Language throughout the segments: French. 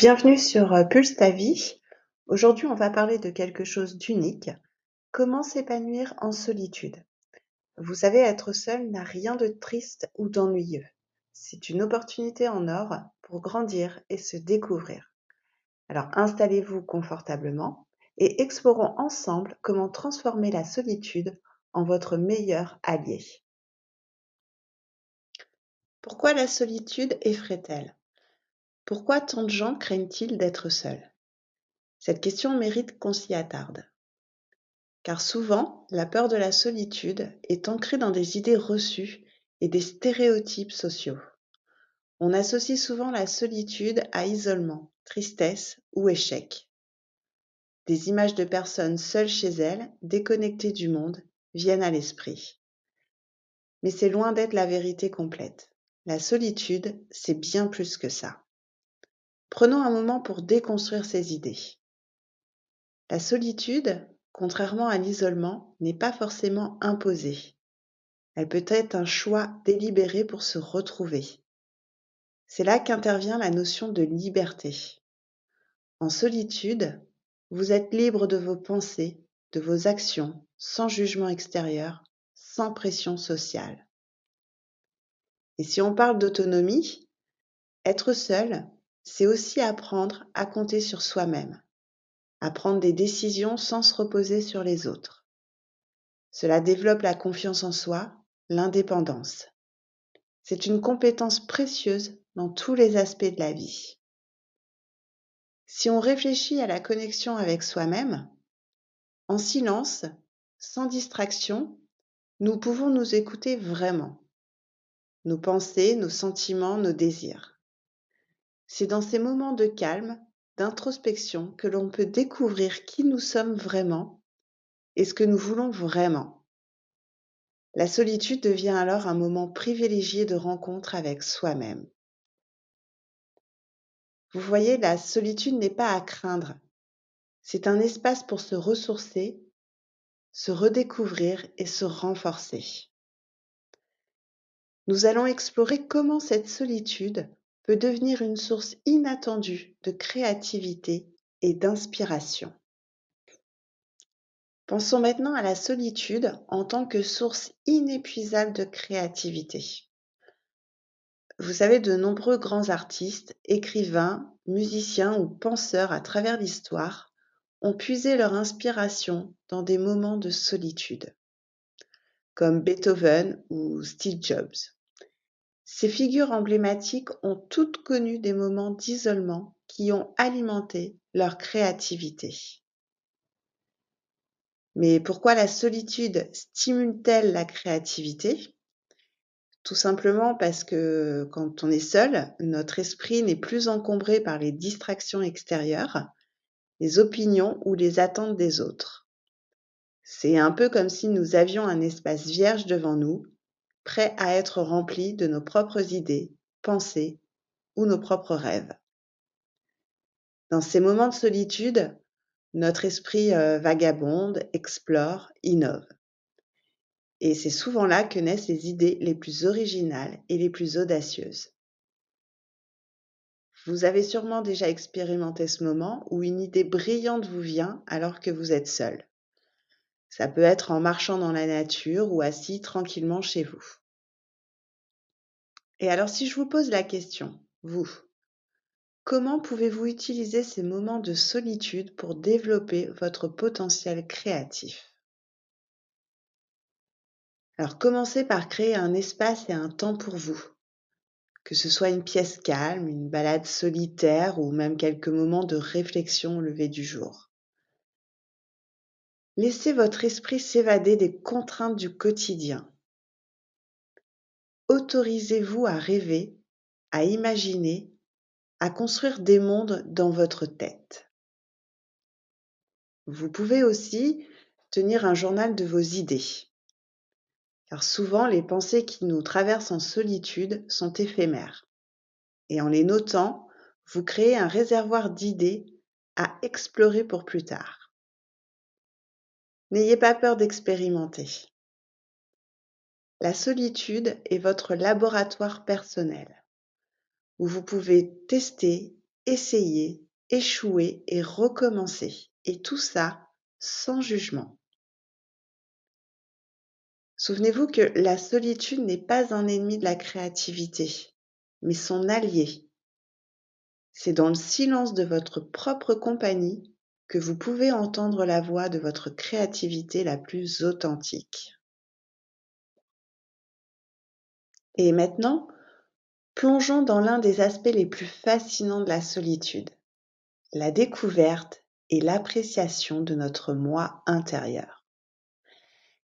Bienvenue sur euh, Pulse ta vie. Aujourd'hui, on va parler de quelque chose d'unique. Comment s'épanouir en solitude? Vous savez, être seul n'a rien de triste ou d'ennuyeux. C'est une opportunité en or pour grandir et se découvrir. Alors installez-vous confortablement et explorons ensemble comment transformer la solitude en votre meilleur allié. Pourquoi la solitude effraie-t-elle? Pourquoi tant de gens craignent-ils d'être seuls? Cette question mérite qu'on s'y attarde. Car souvent, la peur de la solitude est ancrée dans des idées reçues et des stéréotypes sociaux. On associe souvent la solitude à isolement, tristesse ou échec. Des images de personnes seules chez elles, déconnectées du monde, viennent à l'esprit. Mais c'est loin d'être la vérité complète. La solitude, c'est bien plus que ça. Prenons un moment pour déconstruire ces idées. La solitude, contrairement à l'isolement, n'est pas forcément imposée. Elle peut être un choix délibéré pour se retrouver. C'est là qu'intervient la notion de liberté. En solitude, vous êtes libre de vos pensées, de vos actions, sans jugement extérieur, sans pression sociale. Et si on parle d'autonomie, être seul, c'est aussi apprendre à compter sur soi-même, à prendre des décisions sans se reposer sur les autres. Cela développe la confiance en soi, l'indépendance. C'est une compétence précieuse dans tous les aspects de la vie. Si on réfléchit à la connexion avec soi-même, en silence, sans distraction, nous pouvons nous écouter vraiment. Nos pensées, nos sentiments, nos désirs. C'est dans ces moments de calme, d'introspection, que l'on peut découvrir qui nous sommes vraiment et ce que nous voulons vraiment. La solitude devient alors un moment privilégié de rencontre avec soi-même. Vous voyez, la solitude n'est pas à craindre. C'est un espace pour se ressourcer, se redécouvrir et se renforcer. Nous allons explorer comment cette solitude devenir une source inattendue de créativité et d'inspiration. Pensons maintenant à la solitude en tant que source inépuisable de créativité. Vous savez, de nombreux grands artistes, écrivains, musiciens ou penseurs à travers l'histoire ont puisé leur inspiration dans des moments de solitude, comme Beethoven ou Steve Jobs. Ces figures emblématiques ont toutes connu des moments d'isolement qui ont alimenté leur créativité. Mais pourquoi la solitude stimule-t-elle la créativité? Tout simplement parce que quand on est seul, notre esprit n'est plus encombré par les distractions extérieures, les opinions ou les attentes des autres. C'est un peu comme si nous avions un espace vierge devant nous, prêt à être rempli de nos propres idées, pensées ou nos propres rêves. Dans ces moments de solitude, notre esprit euh, vagabonde, explore, innove. Et c'est souvent là que naissent les idées les plus originales et les plus audacieuses. Vous avez sûrement déjà expérimenté ce moment où une idée brillante vous vient alors que vous êtes seul. Ça peut être en marchant dans la nature ou assis tranquillement chez vous. Et alors si je vous pose la question, vous, comment pouvez-vous utiliser ces moments de solitude pour développer votre potentiel créatif? Alors commencez par créer un espace et un temps pour vous. Que ce soit une pièce calme, une balade solitaire ou même quelques moments de réflexion au lever du jour. Laissez votre esprit s'évader des contraintes du quotidien. Autorisez-vous à rêver, à imaginer, à construire des mondes dans votre tête. Vous pouvez aussi tenir un journal de vos idées car souvent les pensées qui nous traversent en solitude sont éphémères. Et en les notant, vous créez un réservoir d'idées à explorer pour plus tard. N'ayez pas peur d'expérimenter. La solitude est votre laboratoire personnel, où vous pouvez tester, essayer, échouer et recommencer. Et tout ça sans jugement. Souvenez-vous que la solitude n'est pas un ennemi de la créativité, mais son allié. C'est dans le silence de votre propre compagnie que vous pouvez entendre la voix de votre créativité la plus authentique. Et maintenant, plongeons dans l'un des aspects les plus fascinants de la solitude, la découverte et l'appréciation de notre moi intérieur.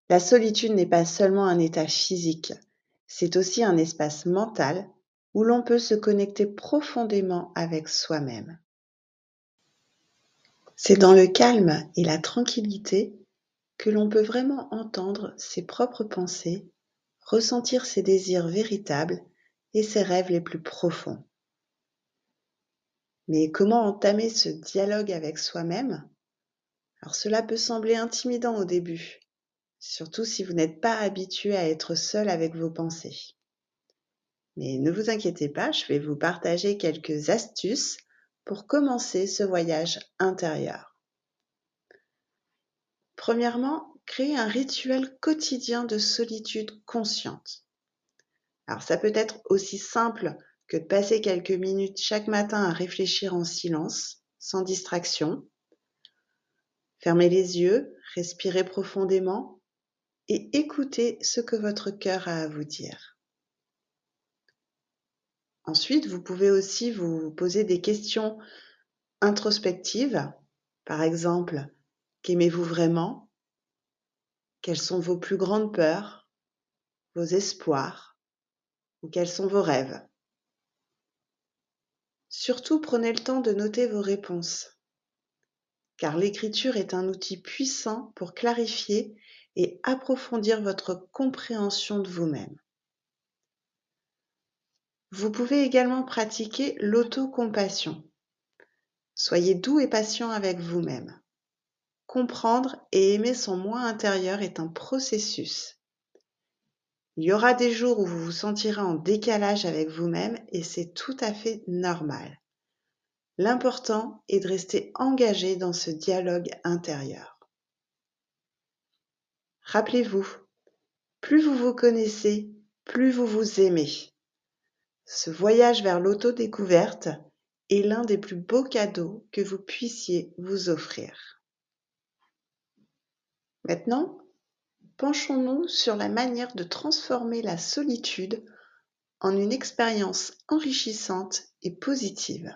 La solitude n'est pas seulement un état physique, c'est aussi un espace mental où l'on peut se connecter profondément avec soi-même. C'est dans le calme et la tranquillité que l'on peut vraiment entendre ses propres pensées, ressentir ses désirs véritables et ses rêves les plus profonds. Mais comment entamer ce dialogue avec soi-même? Alors cela peut sembler intimidant au début, surtout si vous n'êtes pas habitué à être seul avec vos pensées. Mais ne vous inquiétez pas, je vais vous partager quelques astuces pour commencer ce voyage intérieur. Premièrement, créez un rituel quotidien de solitude consciente. Alors ça peut être aussi simple que de passer quelques minutes chaque matin à réfléchir en silence, sans distraction. Fermez les yeux, respirez profondément et écoutez ce que votre cœur a à vous dire. Ensuite, vous pouvez aussi vous poser des questions introspectives. Par exemple, qu'aimez-vous vraiment? Quelles sont vos plus grandes peurs, vos espoirs? Ou quels sont vos rêves? Surtout prenez le temps de noter vos réponses, car l'écriture est un outil puissant pour clarifier et approfondir votre compréhension de vous-même. Vous pouvez également pratiquer l'autocompassion. Soyez doux et patient avec vous-même. Comprendre et aimer son moi intérieur est un processus. Il y aura des jours où vous vous sentirez en décalage avec vous-même et c'est tout à fait normal. L'important est de rester engagé dans ce dialogue intérieur. Rappelez-vous, plus vous vous connaissez, plus vous vous aimez. Ce voyage vers l'autodécouverte est l'un des plus beaux cadeaux que vous puissiez vous offrir. Maintenant, penchons-nous sur la manière de transformer la solitude en une expérience enrichissante et positive.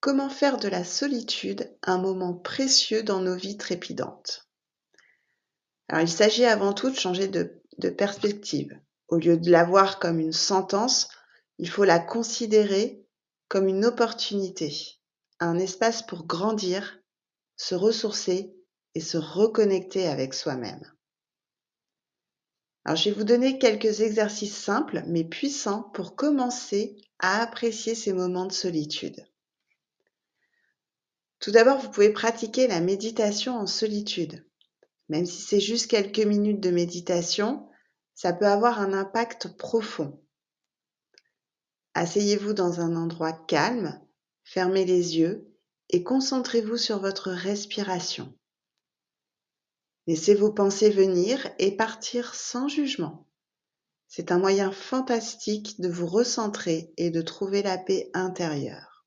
Comment faire de la solitude un moment précieux dans nos vies trépidantes? Alors, il s'agit avant tout de changer de, de perspective. Au lieu de la voir comme une sentence, il faut la considérer comme une opportunité, un espace pour grandir, se ressourcer et se reconnecter avec soi-même. Alors, je vais vous donner quelques exercices simples mais puissants pour commencer à apprécier ces moments de solitude. Tout d'abord, vous pouvez pratiquer la méditation en solitude. Même si c'est juste quelques minutes de méditation, ça peut avoir un impact profond. Asseyez-vous dans un endroit calme, fermez les yeux et concentrez-vous sur votre respiration. Laissez vos pensées venir et partir sans jugement. C'est un moyen fantastique de vous recentrer et de trouver la paix intérieure.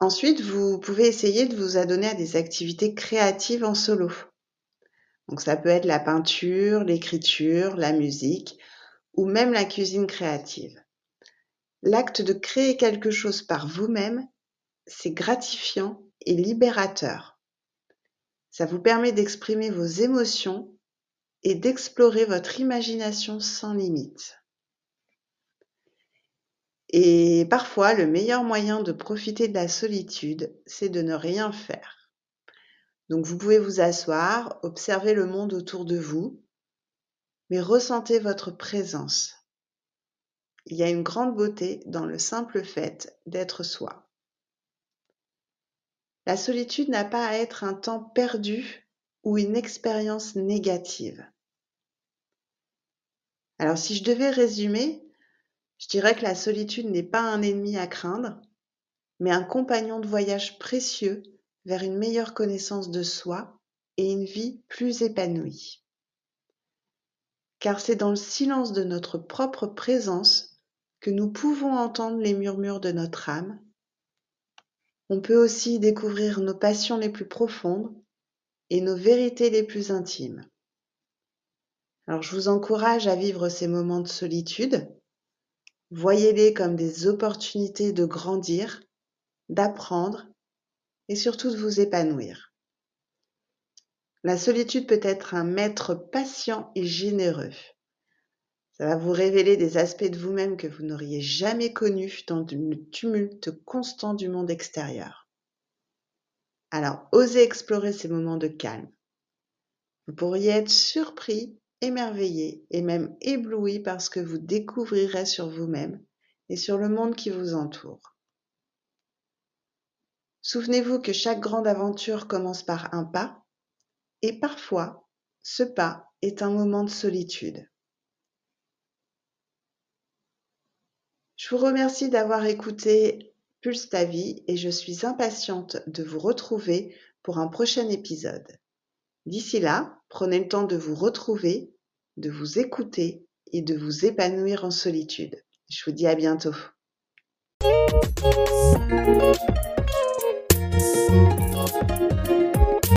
Ensuite, vous pouvez essayer de vous adonner à des activités créatives en solo. Donc ça peut être la peinture, l'écriture, la musique ou même la cuisine créative. L'acte de créer quelque chose par vous-même, c'est gratifiant et libérateur. Ça vous permet d'exprimer vos émotions et d'explorer votre imagination sans limite. Et parfois, le meilleur moyen de profiter de la solitude, c'est de ne rien faire. Donc vous pouvez vous asseoir, observer le monde autour de vous, mais ressentez votre présence. Il y a une grande beauté dans le simple fait d'être soi. La solitude n'a pas à être un temps perdu ou une expérience négative. Alors si je devais résumer, Je dirais que la solitude n'est pas un ennemi à craindre, mais un compagnon de voyage précieux vers une meilleure connaissance de soi et une vie plus épanouie. Car c'est dans le silence de notre propre présence que nous pouvons entendre les murmures de notre âme. On peut aussi découvrir nos passions les plus profondes et nos vérités les plus intimes. Alors je vous encourage à vivre ces moments de solitude. Voyez-les comme des opportunités de grandir, d'apprendre et surtout de vous épanouir. La solitude peut être un maître patient et généreux. Ça va vous révéler des aspects de vous-même que vous n'auriez jamais connus dans le tumulte constant du monde extérieur. Alors, osez explorer ces moments de calme. Vous pourriez être surpris, émerveillé et même ébloui par ce que vous découvrirez sur vous-même et sur le monde qui vous entoure. Souvenez-vous que chaque grande aventure commence par un pas, et parfois, ce pas est un moment de solitude. Je vous remercie d'avoir écouté Pulse ta vie et je suis impatiente de vous retrouver pour un prochain épisode. D'ici là, prenez le temps de vous retrouver, de vous écouter et de vous épanouir en solitude. Je vous dis à bientôt.